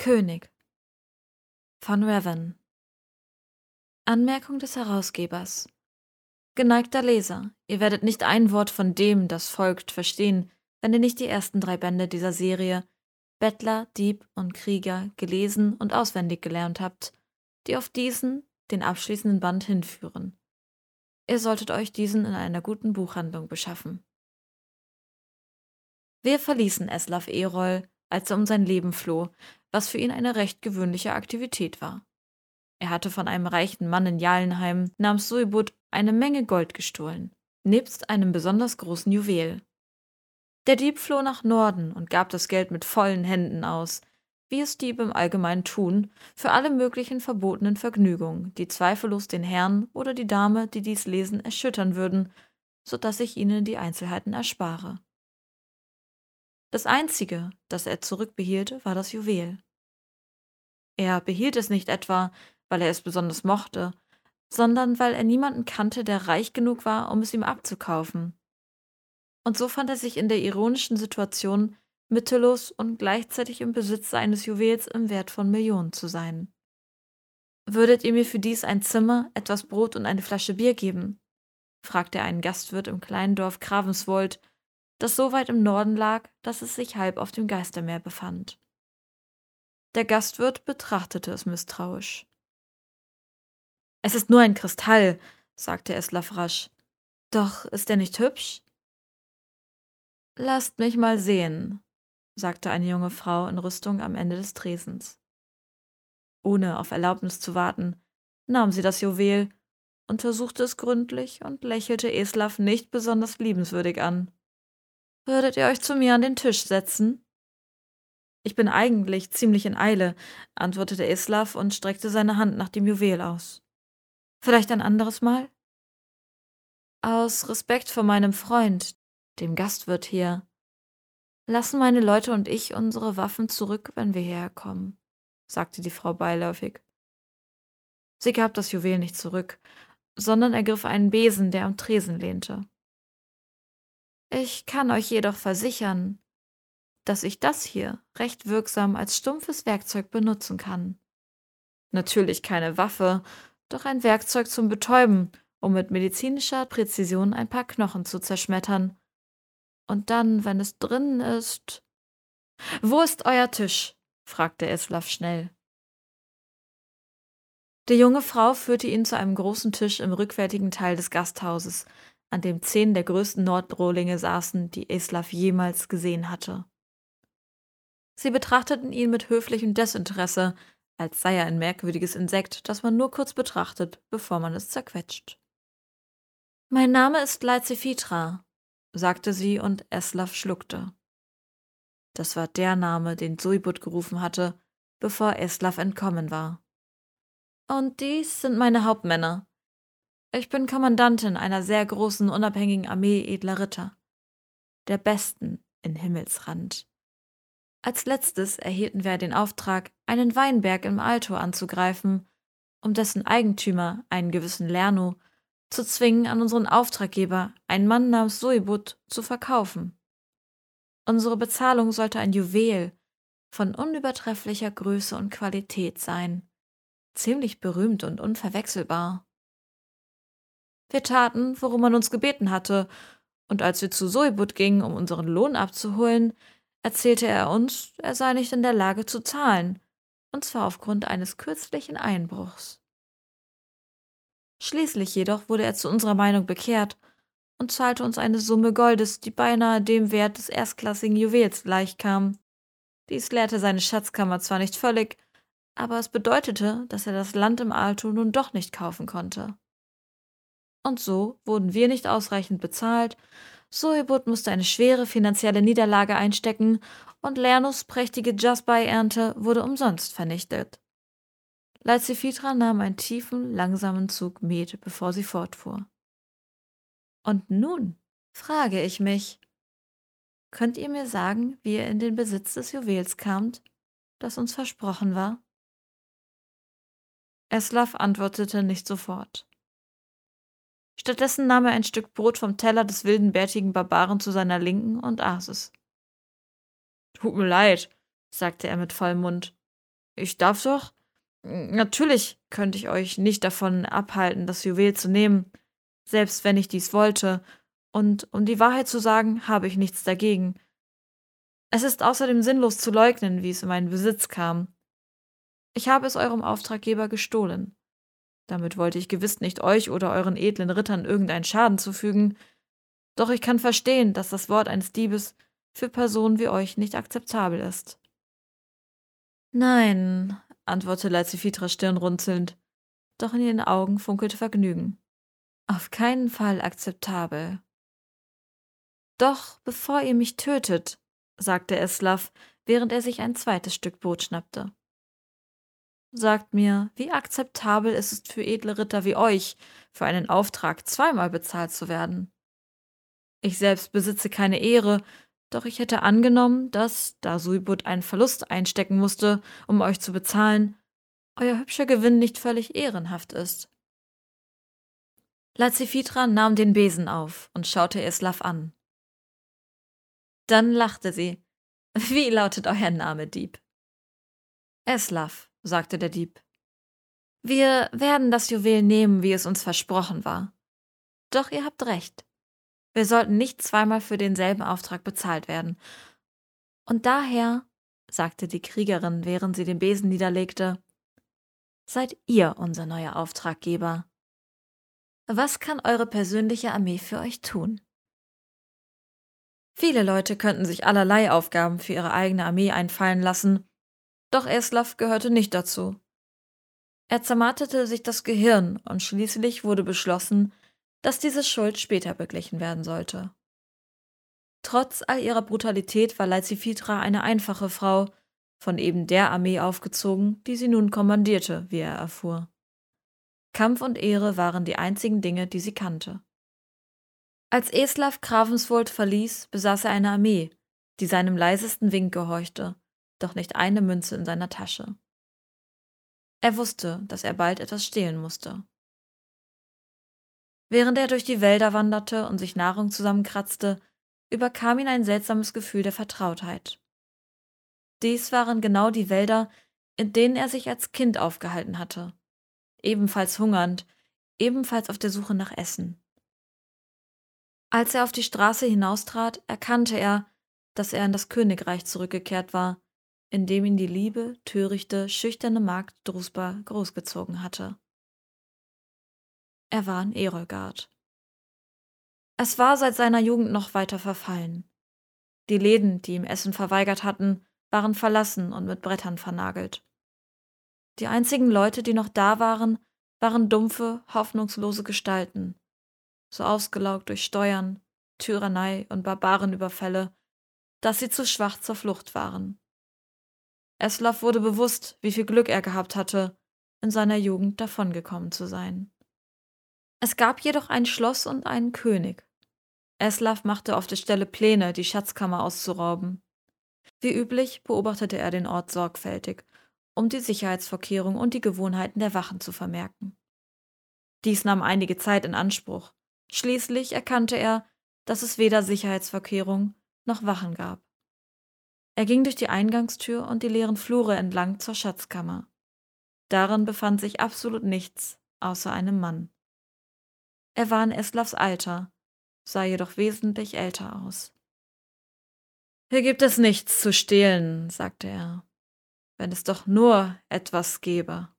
König von Raven Anmerkung des Herausgebers Geneigter Leser, ihr werdet nicht ein Wort von dem, das folgt, verstehen, wenn ihr nicht die ersten drei Bände dieser Serie Bettler, Dieb und Krieger gelesen und auswendig gelernt habt, die auf diesen, den abschließenden Band hinführen. Ihr solltet euch diesen in einer guten Buchhandlung beschaffen. Wir verließen Eslav Erol, als er um sein Leben floh, was für ihn eine recht gewöhnliche Aktivität war. Er hatte von einem reichen Mann in Jalenheim namens Suibut eine Menge Gold gestohlen, nebst einem besonders großen Juwel. Der Dieb floh nach Norden und gab das Geld mit vollen Händen aus, wie es Diebe im Allgemeinen tun, für alle möglichen verbotenen Vergnügungen, die zweifellos den Herrn oder die Dame, die dies lesen, erschüttern würden, so dass ich ihnen die Einzelheiten erspare. Das Einzige, das er zurückbehielt, war das Juwel. Er behielt es nicht etwa, weil er es besonders mochte, sondern weil er niemanden kannte, der reich genug war, um es ihm abzukaufen. Und so fand er sich in der ironischen Situation, mittellos und gleichzeitig im Besitz eines Juwels im Wert von Millionen zu sein. Würdet ihr mir für dies ein Zimmer, etwas Brot und eine Flasche Bier geben? fragte er einen Gastwirt im kleinen Dorf Kravenswold, das so weit im Norden lag, dass es sich halb auf dem Geistermeer befand. Der Gastwirt betrachtete es misstrauisch. Es ist nur ein Kristall, sagte Eslav rasch. Doch ist er nicht hübsch? Lasst mich mal sehen, sagte eine junge Frau in Rüstung am Ende des Tresens. Ohne auf Erlaubnis zu warten, nahm sie das Juwel, untersuchte es gründlich und lächelte Eslav nicht besonders liebenswürdig an. Würdet ihr euch zu mir an den Tisch setzen? Ich bin eigentlich ziemlich in Eile, antwortete Eslav und streckte seine Hand nach dem Juwel aus. Vielleicht ein anderes Mal? Aus Respekt vor meinem Freund, dem Gastwirt hier, lassen meine Leute und ich unsere Waffen zurück, wenn wir hierher kommen, sagte die Frau beiläufig. Sie gab das Juwel nicht zurück, sondern ergriff einen Besen, der am Tresen lehnte. Ich kann euch jedoch versichern, dass ich das hier recht wirksam als stumpfes Werkzeug benutzen kann. Natürlich keine Waffe, doch ein Werkzeug zum Betäuben, um mit medizinischer Präzision ein paar Knochen zu zerschmettern. Und dann, wenn es drinnen ist. Wo ist euer Tisch? fragte Eslav schnell. Die junge Frau führte ihn zu einem großen Tisch im rückwärtigen Teil des Gasthauses, an dem zehn der größten Nordrohlinge saßen, die Eslav jemals gesehen hatte. Sie betrachteten ihn mit höflichem Desinteresse, als sei er ein merkwürdiges Insekt, das man nur kurz betrachtet, bevor man es zerquetscht. Mein Name ist Leizefitra, sagte sie und Eslav schluckte. Das war der Name, den Suibut gerufen hatte, bevor Eslav entkommen war. Und dies sind meine Hauptmänner. Ich bin Kommandantin einer sehr großen unabhängigen Armee edler Ritter. Der besten in Himmelsrand. Als letztes erhielten wir den Auftrag, einen Weinberg im Alto anzugreifen, um dessen Eigentümer, einen gewissen Lerno, zu zwingen, an unseren Auftraggeber, einen Mann namens Suibut, zu verkaufen. Unsere Bezahlung sollte ein Juwel von unübertrefflicher Größe und Qualität sein, ziemlich berühmt und unverwechselbar. Wir taten, worum man uns gebeten hatte, und als wir zu Suibut gingen, um unseren Lohn abzuholen, erzählte er uns, er sei nicht in der Lage zu zahlen, und zwar aufgrund eines kürzlichen Einbruchs. Schließlich jedoch wurde er zu unserer Meinung bekehrt und zahlte uns eine Summe Goldes, die beinahe dem Wert des erstklassigen Juwels gleichkam. Dies leerte seine Schatzkammer zwar nicht völlig, aber es bedeutete, dass er das Land im Alto nun doch nicht kaufen konnte. Und so wurden wir nicht ausreichend bezahlt, Soebut musste eine schwere finanzielle Niederlage einstecken und Lernus prächtige Jasbai-Ernte wurde umsonst vernichtet. Leizifitra nahm einen tiefen, langsamen Zug Met, bevor sie fortfuhr. Und nun frage ich mich, könnt ihr mir sagen, wie ihr in den Besitz des Juwels kamt, das uns versprochen war? Eslav antwortete nicht sofort. Stattdessen nahm er ein Stück Brot vom Teller des wilden, bärtigen Barbaren zu seiner Linken und aß es. Tut mir leid, sagte er mit vollem Mund. ich darf doch. Natürlich könnte ich euch nicht davon abhalten, das Juwel zu nehmen, selbst wenn ich dies wollte, und um die Wahrheit zu sagen, habe ich nichts dagegen. Es ist außerdem sinnlos zu leugnen, wie es in meinen Besitz kam. Ich habe es eurem Auftraggeber gestohlen. Damit wollte ich gewiss nicht euch oder euren edlen Rittern irgendeinen Schaden zufügen, doch ich kann verstehen, dass das Wort eines Diebes für Personen wie euch nicht akzeptabel ist. Nein, antwortete Lazifitra stirnrunzelnd, doch in ihren Augen funkelte Vergnügen. Auf keinen Fall akzeptabel. Doch bevor ihr mich tötet, sagte Eslav, während er sich ein zweites Stück Brot schnappte. Sagt mir, wie akzeptabel ist es für edle Ritter wie euch, für einen Auftrag zweimal bezahlt zu werden? Ich selbst besitze keine Ehre, doch ich hätte angenommen, dass, da Suibut einen Verlust einstecken musste, um euch zu bezahlen, euer hübscher Gewinn nicht völlig ehrenhaft ist. Lazifitra nahm den Besen auf und schaute Eslav an. Dann lachte sie. Wie lautet euer Name, Dieb? Eslav, sagte der Dieb. Wir werden das Juwel nehmen, wie es uns versprochen war. Doch ihr habt recht. Wir sollten nicht zweimal für denselben Auftrag bezahlt werden. Und daher, sagte die Kriegerin, während sie den Besen niederlegte, seid ihr unser neuer Auftraggeber. Was kann eure persönliche Armee für euch tun? Viele Leute könnten sich allerlei Aufgaben für ihre eigene Armee einfallen lassen, doch Eslav gehörte nicht dazu. Er zermarterte sich das Gehirn und schließlich wurde beschlossen, dass diese Schuld später beglichen werden sollte. Trotz all ihrer Brutalität war Leizifitra eine einfache Frau, von eben der Armee aufgezogen, die sie nun kommandierte, wie er erfuhr. Kampf und Ehre waren die einzigen Dinge, die sie kannte. Als Eslav Kravenswold verließ, besaß er eine Armee, die seinem leisesten Wink gehorchte, doch nicht eine Münze in seiner Tasche. Er wusste, dass er bald etwas stehlen musste. Während er durch die Wälder wanderte und sich Nahrung zusammenkratzte, überkam ihn ein seltsames Gefühl der Vertrautheit. Dies waren genau die Wälder, in denen er sich als Kind aufgehalten hatte, ebenfalls hungernd, ebenfalls auf der Suche nach Essen. Als er auf die Straße hinaustrat, erkannte er, dass er in das Königreich zurückgekehrt war, in dem ihn die liebe, törichte, schüchterne Magd Drusba großgezogen hatte. Er war in Erolgard. Es war seit seiner Jugend noch weiter verfallen. Die Läden, die ihm Essen verweigert hatten, waren verlassen und mit Brettern vernagelt. Die einzigen Leute, die noch da waren, waren dumpfe, hoffnungslose Gestalten, so ausgelaugt durch Steuern, Tyrannei und Barbarenüberfälle, dass sie zu schwach zur Flucht waren. Eslav wurde bewusst, wie viel Glück er gehabt hatte, in seiner Jugend davongekommen zu sein. Es gab jedoch ein Schloss und einen König. Eslav machte auf der Stelle Pläne, die Schatzkammer auszurauben. Wie üblich beobachtete er den Ort sorgfältig, um die Sicherheitsvorkehrungen und die Gewohnheiten der Wachen zu vermerken. Dies nahm einige Zeit in Anspruch, Schließlich erkannte er, dass es weder Sicherheitsvorkehrungen noch Wachen gab. Er ging durch die Eingangstür und die leeren Flure entlang zur Schatzkammer. Darin befand sich absolut nichts außer einem Mann. Er war in Eslavs Alter, sah jedoch wesentlich älter aus. Hier gibt es nichts zu stehlen, sagte er, wenn es doch nur etwas gäbe.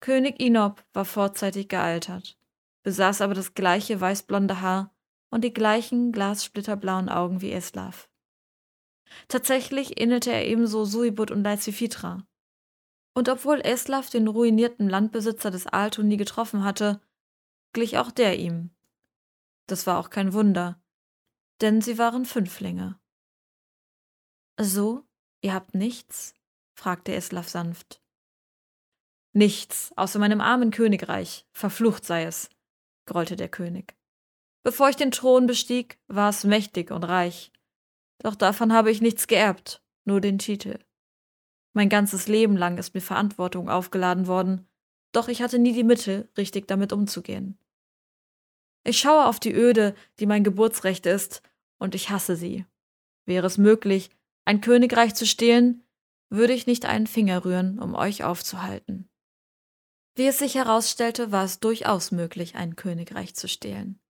König Inob war vorzeitig gealtert besaß aber das gleiche weißblonde Haar und die gleichen glassplitterblauen Augen wie Eslav. Tatsächlich ähnelte er ebenso Suibut und Leizifitra. Und obwohl Eslav den ruinierten Landbesitzer des Alto nie getroffen hatte, glich auch der ihm. Das war auch kein Wunder, denn sie waren Fünflinge. So, ihr habt nichts? fragte Eslav sanft. Nichts, außer meinem armen Königreich, verflucht sei es, grollte der König. Bevor ich den Thron bestieg, war es mächtig und reich. Doch davon habe ich nichts geerbt, nur den Titel. Mein ganzes Leben lang ist mir Verantwortung aufgeladen worden, doch ich hatte nie die Mittel, richtig damit umzugehen. Ich schaue auf die Öde, die mein Geburtsrecht ist, und ich hasse sie. Wäre es möglich, ein Königreich zu stehlen, würde ich nicht einen Finger rühren, um euch aufzuhalten. Wie es sich herausstellte, war es durchaus möglich, ein Königreich zu stehlen.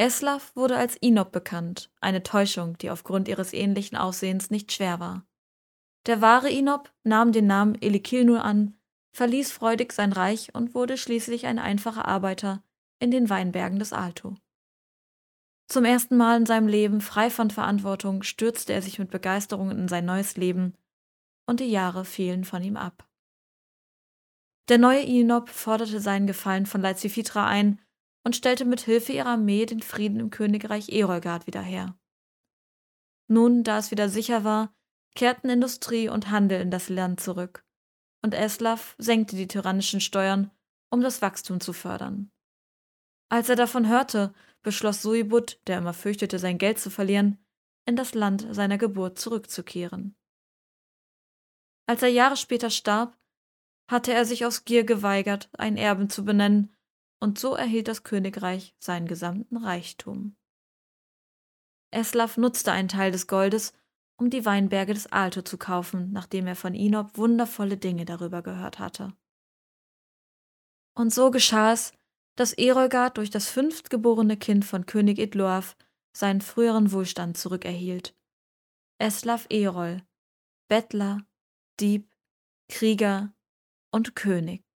Eslav wurde als Inop bekannt, eine Täuschung, die aufgrund ihres ähnlichen Aussehens nicht schwer war. Der wahre Inop nahm den Namen Elikilnur an, verließ freudig sein Reich und wurde schließlich ein einfacher Arbeiter in den Weinbergen des Alto. Zum ersten Mal in seinem Leben frei von Verantwortung stürzte er sich mit Begeisterung in sein neues Leben, und die Jahre fielen von ihm ab. Der neue Inop forderte seinen Gefallen von Leizifitra ein und stellte mit Hilfe ihrer Armee den Frieden im Königreich Erolgard wieder her. Nun, da es wieder sicher war, kehrten Industrie und Handel in das Land zurück, und Eslav senkte die tyrannischen Steuern, um das Wachstum zu fördern. Als er davon hörte, beschloss Suibut, der immer fürchtete, sein Geld zu verlieren, in das Land seiner Geburt zurückzukehren. Als er Jahre später starb, hatte er sich aus Gier geweigert, einen Erben zu benennen, und so erhielt das Königreich seinen gesamten Reichtum. Eslav nutzte einen Teil des Goldes, um die Weinberge des Alto zu kaufen, nachdem er von Inob wundervolle Dinge darüber gehört hatte. Und so geschah es, dass Erolgard durch das fünftgeborene Kind von König Idloaf seinen früheren Wohlstand zurückerhielt. Eslav Erol, Bettler, Dieb, Krieger und König.